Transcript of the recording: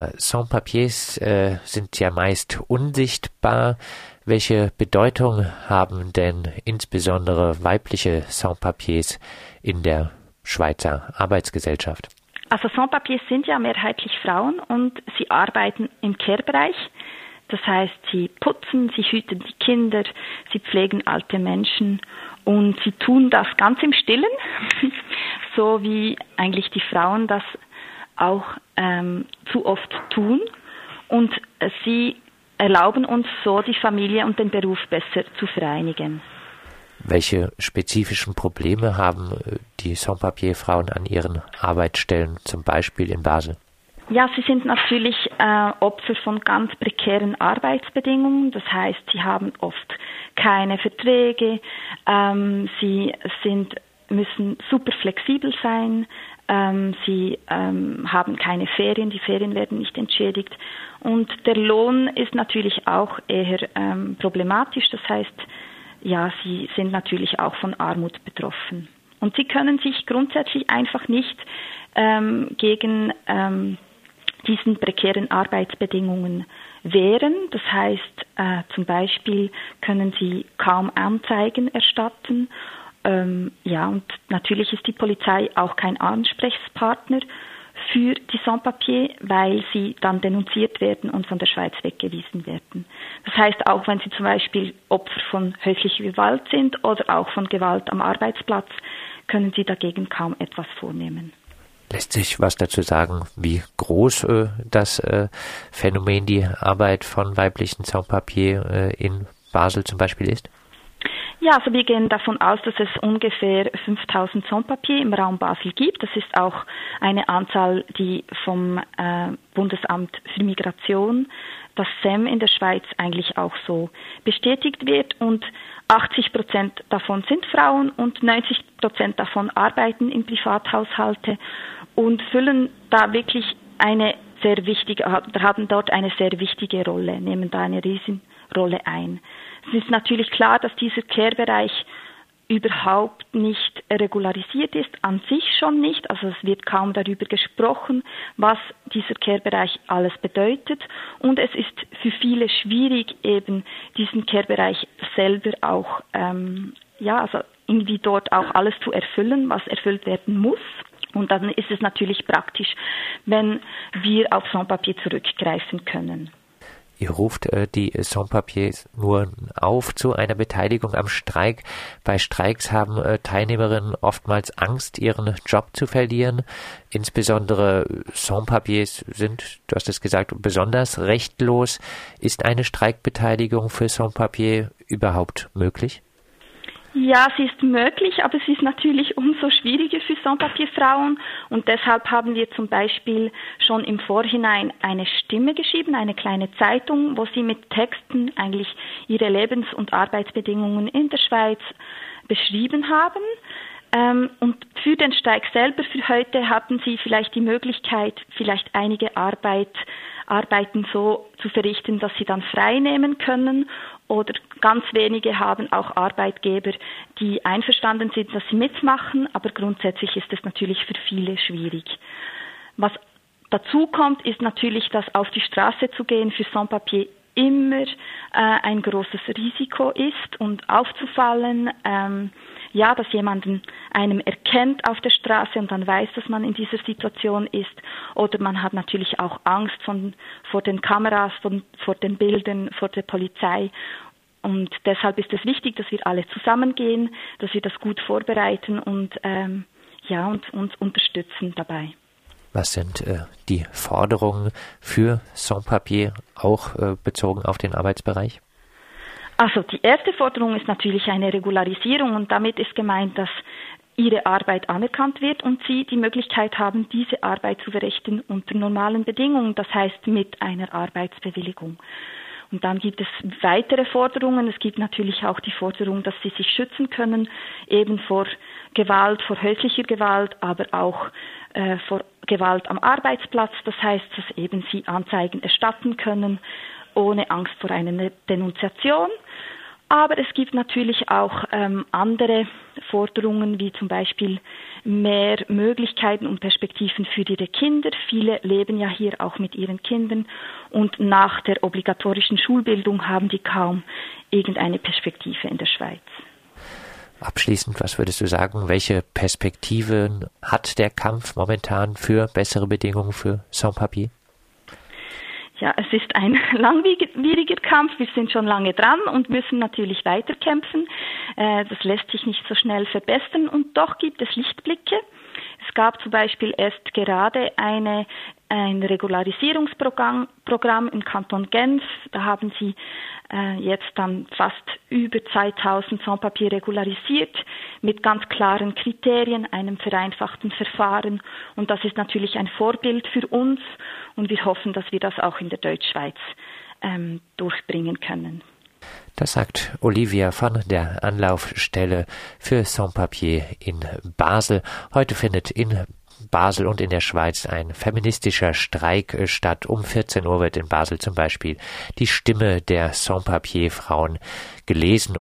Sans-Papiers äh, sind ja meist unsichtbar. Welche Bedeutung haben denn insbesondere weibliche Sans-Papiers in der Schweizer Arbeitsgesellschaft? Also Sans-Papiers sind ja mehrheitlich Frauen und sie arbeiten im Care-Bereich. Das heißt, sie putzen, sie hüten die Kinder, sie pflegen alte Menschen und sie tun das ganz im Stillen, so wie eigentlich die Frauen das auch ähm, zu oft tun. Und äh, sie erlauben uns so, die Familie und den Beruf besser zu vereinigen. Welche spezifischen Probleme haben äh, die Sans-Papier-Frauen an ihren Arbeitsstellen, zum Beispiel in Basel? Ja, sie sind natürlich äh, Opfer von ganz prekären Arbeitsbedingungen. Das heißt, sie haben oft keine Verträge, ähm, sie sind, müssen super flexibel sein, ähm, sie ähm, haben keine Ferien, die Ferien werden nicht entschädigt. Und der Lohn ist natürlich auch eher ähm, problematisch. Das heißt, ja, sie sind natürlich auch von Armut betroffen. Und sie können sich grundsätzlich einfach nicht ähm, gegen ähm, diesen prekären Arbeitsbedingungen wehren. Das heißt, äh, zum Beispiel können sie kaum Anzeigen erstatten. Ähm, ja, und natürlich ist die Polizei auch kein Ansprechpartner für die Sans-Papier, weil sie dann denunziert werden und von der Schweiz weggewiesen werden. Das heißt, auch wenn sie zum Beispiel Opfer von häuslicher Gewalt sind oder auch von Gewalt am Arbeitsplatz, können sie dagegen kaum etwas vornehmen. Lässt sich was dazu sagen, wie groß äh, das äh, Phänomen die Arbeit von weiblichen Sans-Papier äh, in Basel zum Beispiel ist? Ja, also wir gehen davon aus, dass es ungefähr 5000 Sans-Papier im Raum Basel gibt. Das ist auch eine Anzahl, die vom äh, Bundesamt für Migration, das SEM in der Schweiz eigentlich auch so bestätigt wird. Und 80 Prozent davon sind Frauen und 90 Prozent davon arbeiten in Privathaushalte und füllen da wirklich eine sehr wichtige, haben dort eine sehr wichtige Rolle, nehmen da eine Riesenrolle ein. Es ist natürlich klar, dass dieser Care-Bereich überhaupt nicht regularisiert ist, an sich schon nicht. Also es wird kaum darüber gesprochen, was dieser Care-Bereich alles bedeutet. Und es ist für viele schwierig, eben diesen Care-Bereich selber auch, ähm, ja, also irgendwie dort auch alles zu erfüllen, was erfüllt werden muss. Und dann ist es natürlich praktisch, wenn wir auf Sans-Papier zurückgreifen können. Ihr ruft äh, die Sans-Papiers nur auf zu einer Beteiligung am Streik. Bei Streiks haben äh, Teilnehmerinnen oftmals Angst, ihren Job zu verlieren. Insbesondere Sans-Papiers sind, du hast es gesagt, besonders rechtlos. Ist eine Streikbeteiligung für Sans-Papier überhaupt möglich? Ja, sie ist möglich, aber sie ist natürlich umso schwieriger für Sans-Papier-Frauen und deshalb haben wir zum Beispiel schon im Vorhinein eine Stimme geschrieben, eine kleine Zeitung, wo sie mit Texten eigentlich ihre Lebens- und Arbeitsbedingungen in der Schweiz beschrieben haben. Ähm, und für den Streik selber, für heute, hatten sie vielleicht die Möglichkeit, vielleicht einige Arbeit Arbeiten so zu verrichten, dass sie dann frei nehmen können. Oder ganz wenige haben auch Arbeitgeber, die einverstanden sind, dass sie mitmachen, aber grundsätzlich ist es natürlich für viele schwierig. Was dazu kommt, ist natürlich, dass auf die Straße zu gehen für Sans-Papier immer äh, ein großes Risiko ist und aufzufallen. Ähm, ja, dass jemanden einem erkennt auf der Straße und dann weiß, dass man in dieser Situation ist. Oder man hat natürlich auch Angst von, vor den Kameras, von, vor den Bildern, vor der Polizei. Und deshalb ist es wichtig, dass wir alle zusammengehen, dass wir das gut vorbereiten und ähm, ja und uns unterstützen dabei. Was sind äh, die Forderungen für Sans-Papier, auch äh, bezogen auf den Arbeitsbereich? Also die erste Forderung ist natürlich eine Regularisierung und damit ist gemeint, dass ihre Arbeit anerkannt wird und sie die Möglichkeit haben, diese Arbeit zu verrichten unter normalen Bedingungen, das heißt mit einer Arbeitsbewilligung. Und dann gibt es weitere Forderungen. Es gibt natürlich auch die Forderung, dass sie sich schützen können, eben vor Gewalt, vor häuslicher Gewalt, aber auch äh, vor Gewalt am Arbeitsplatz. Das heißt, dass eben sie Anzeigen erstatten können, ohne Angst vor einer Denunziation. Aber es gibt natürlich auch ähm, andere Forderungen, wie zum Beispiel mehr Möglichkeiten und Perspektiven für ihre Kinder. Viele leben ja hier auch mit ihren Kindern und nach der obligatorischen Schulbildung haben die kaum irgendeine Perspektive in der Schweiz. Abschließend, was würdest du sagen, welche Perspektiven hat der Kampf momentan für bessere Bedingungen für Sans-Papier? Ja, es ist ein langwieriger Kampf. Wir sind schon lange dran und müssen natürlich weiterkämpfen. Äh, das lässt sich nicht so schnell verbessern und doch gibt es Lichtblicke. Es gab zum Beispiel erst gerade eine, ein Regularisierungsprogramm Programm im Kanton Genf. Da haben sie äh, jetzt dann fast über 2000 Sans-Papier regularisiert mit ganz klaren Kriterien, einem vereinfachten Verfahren. Und das ist natürlich ein Vorbild für uns und wir hoffen, dass wir das auch in der Deutschschweiz ähm, durchbringen können. Das sagt Olivia von der Anlaufstelle für Sans-Papier in Basel. Heute findet in Basel und in der Schweiz ein feministischer Streik statt. Um 14 Uhr wird in Basel zum Beispiel die Stimme der Sans-Papier-Frauen gelesen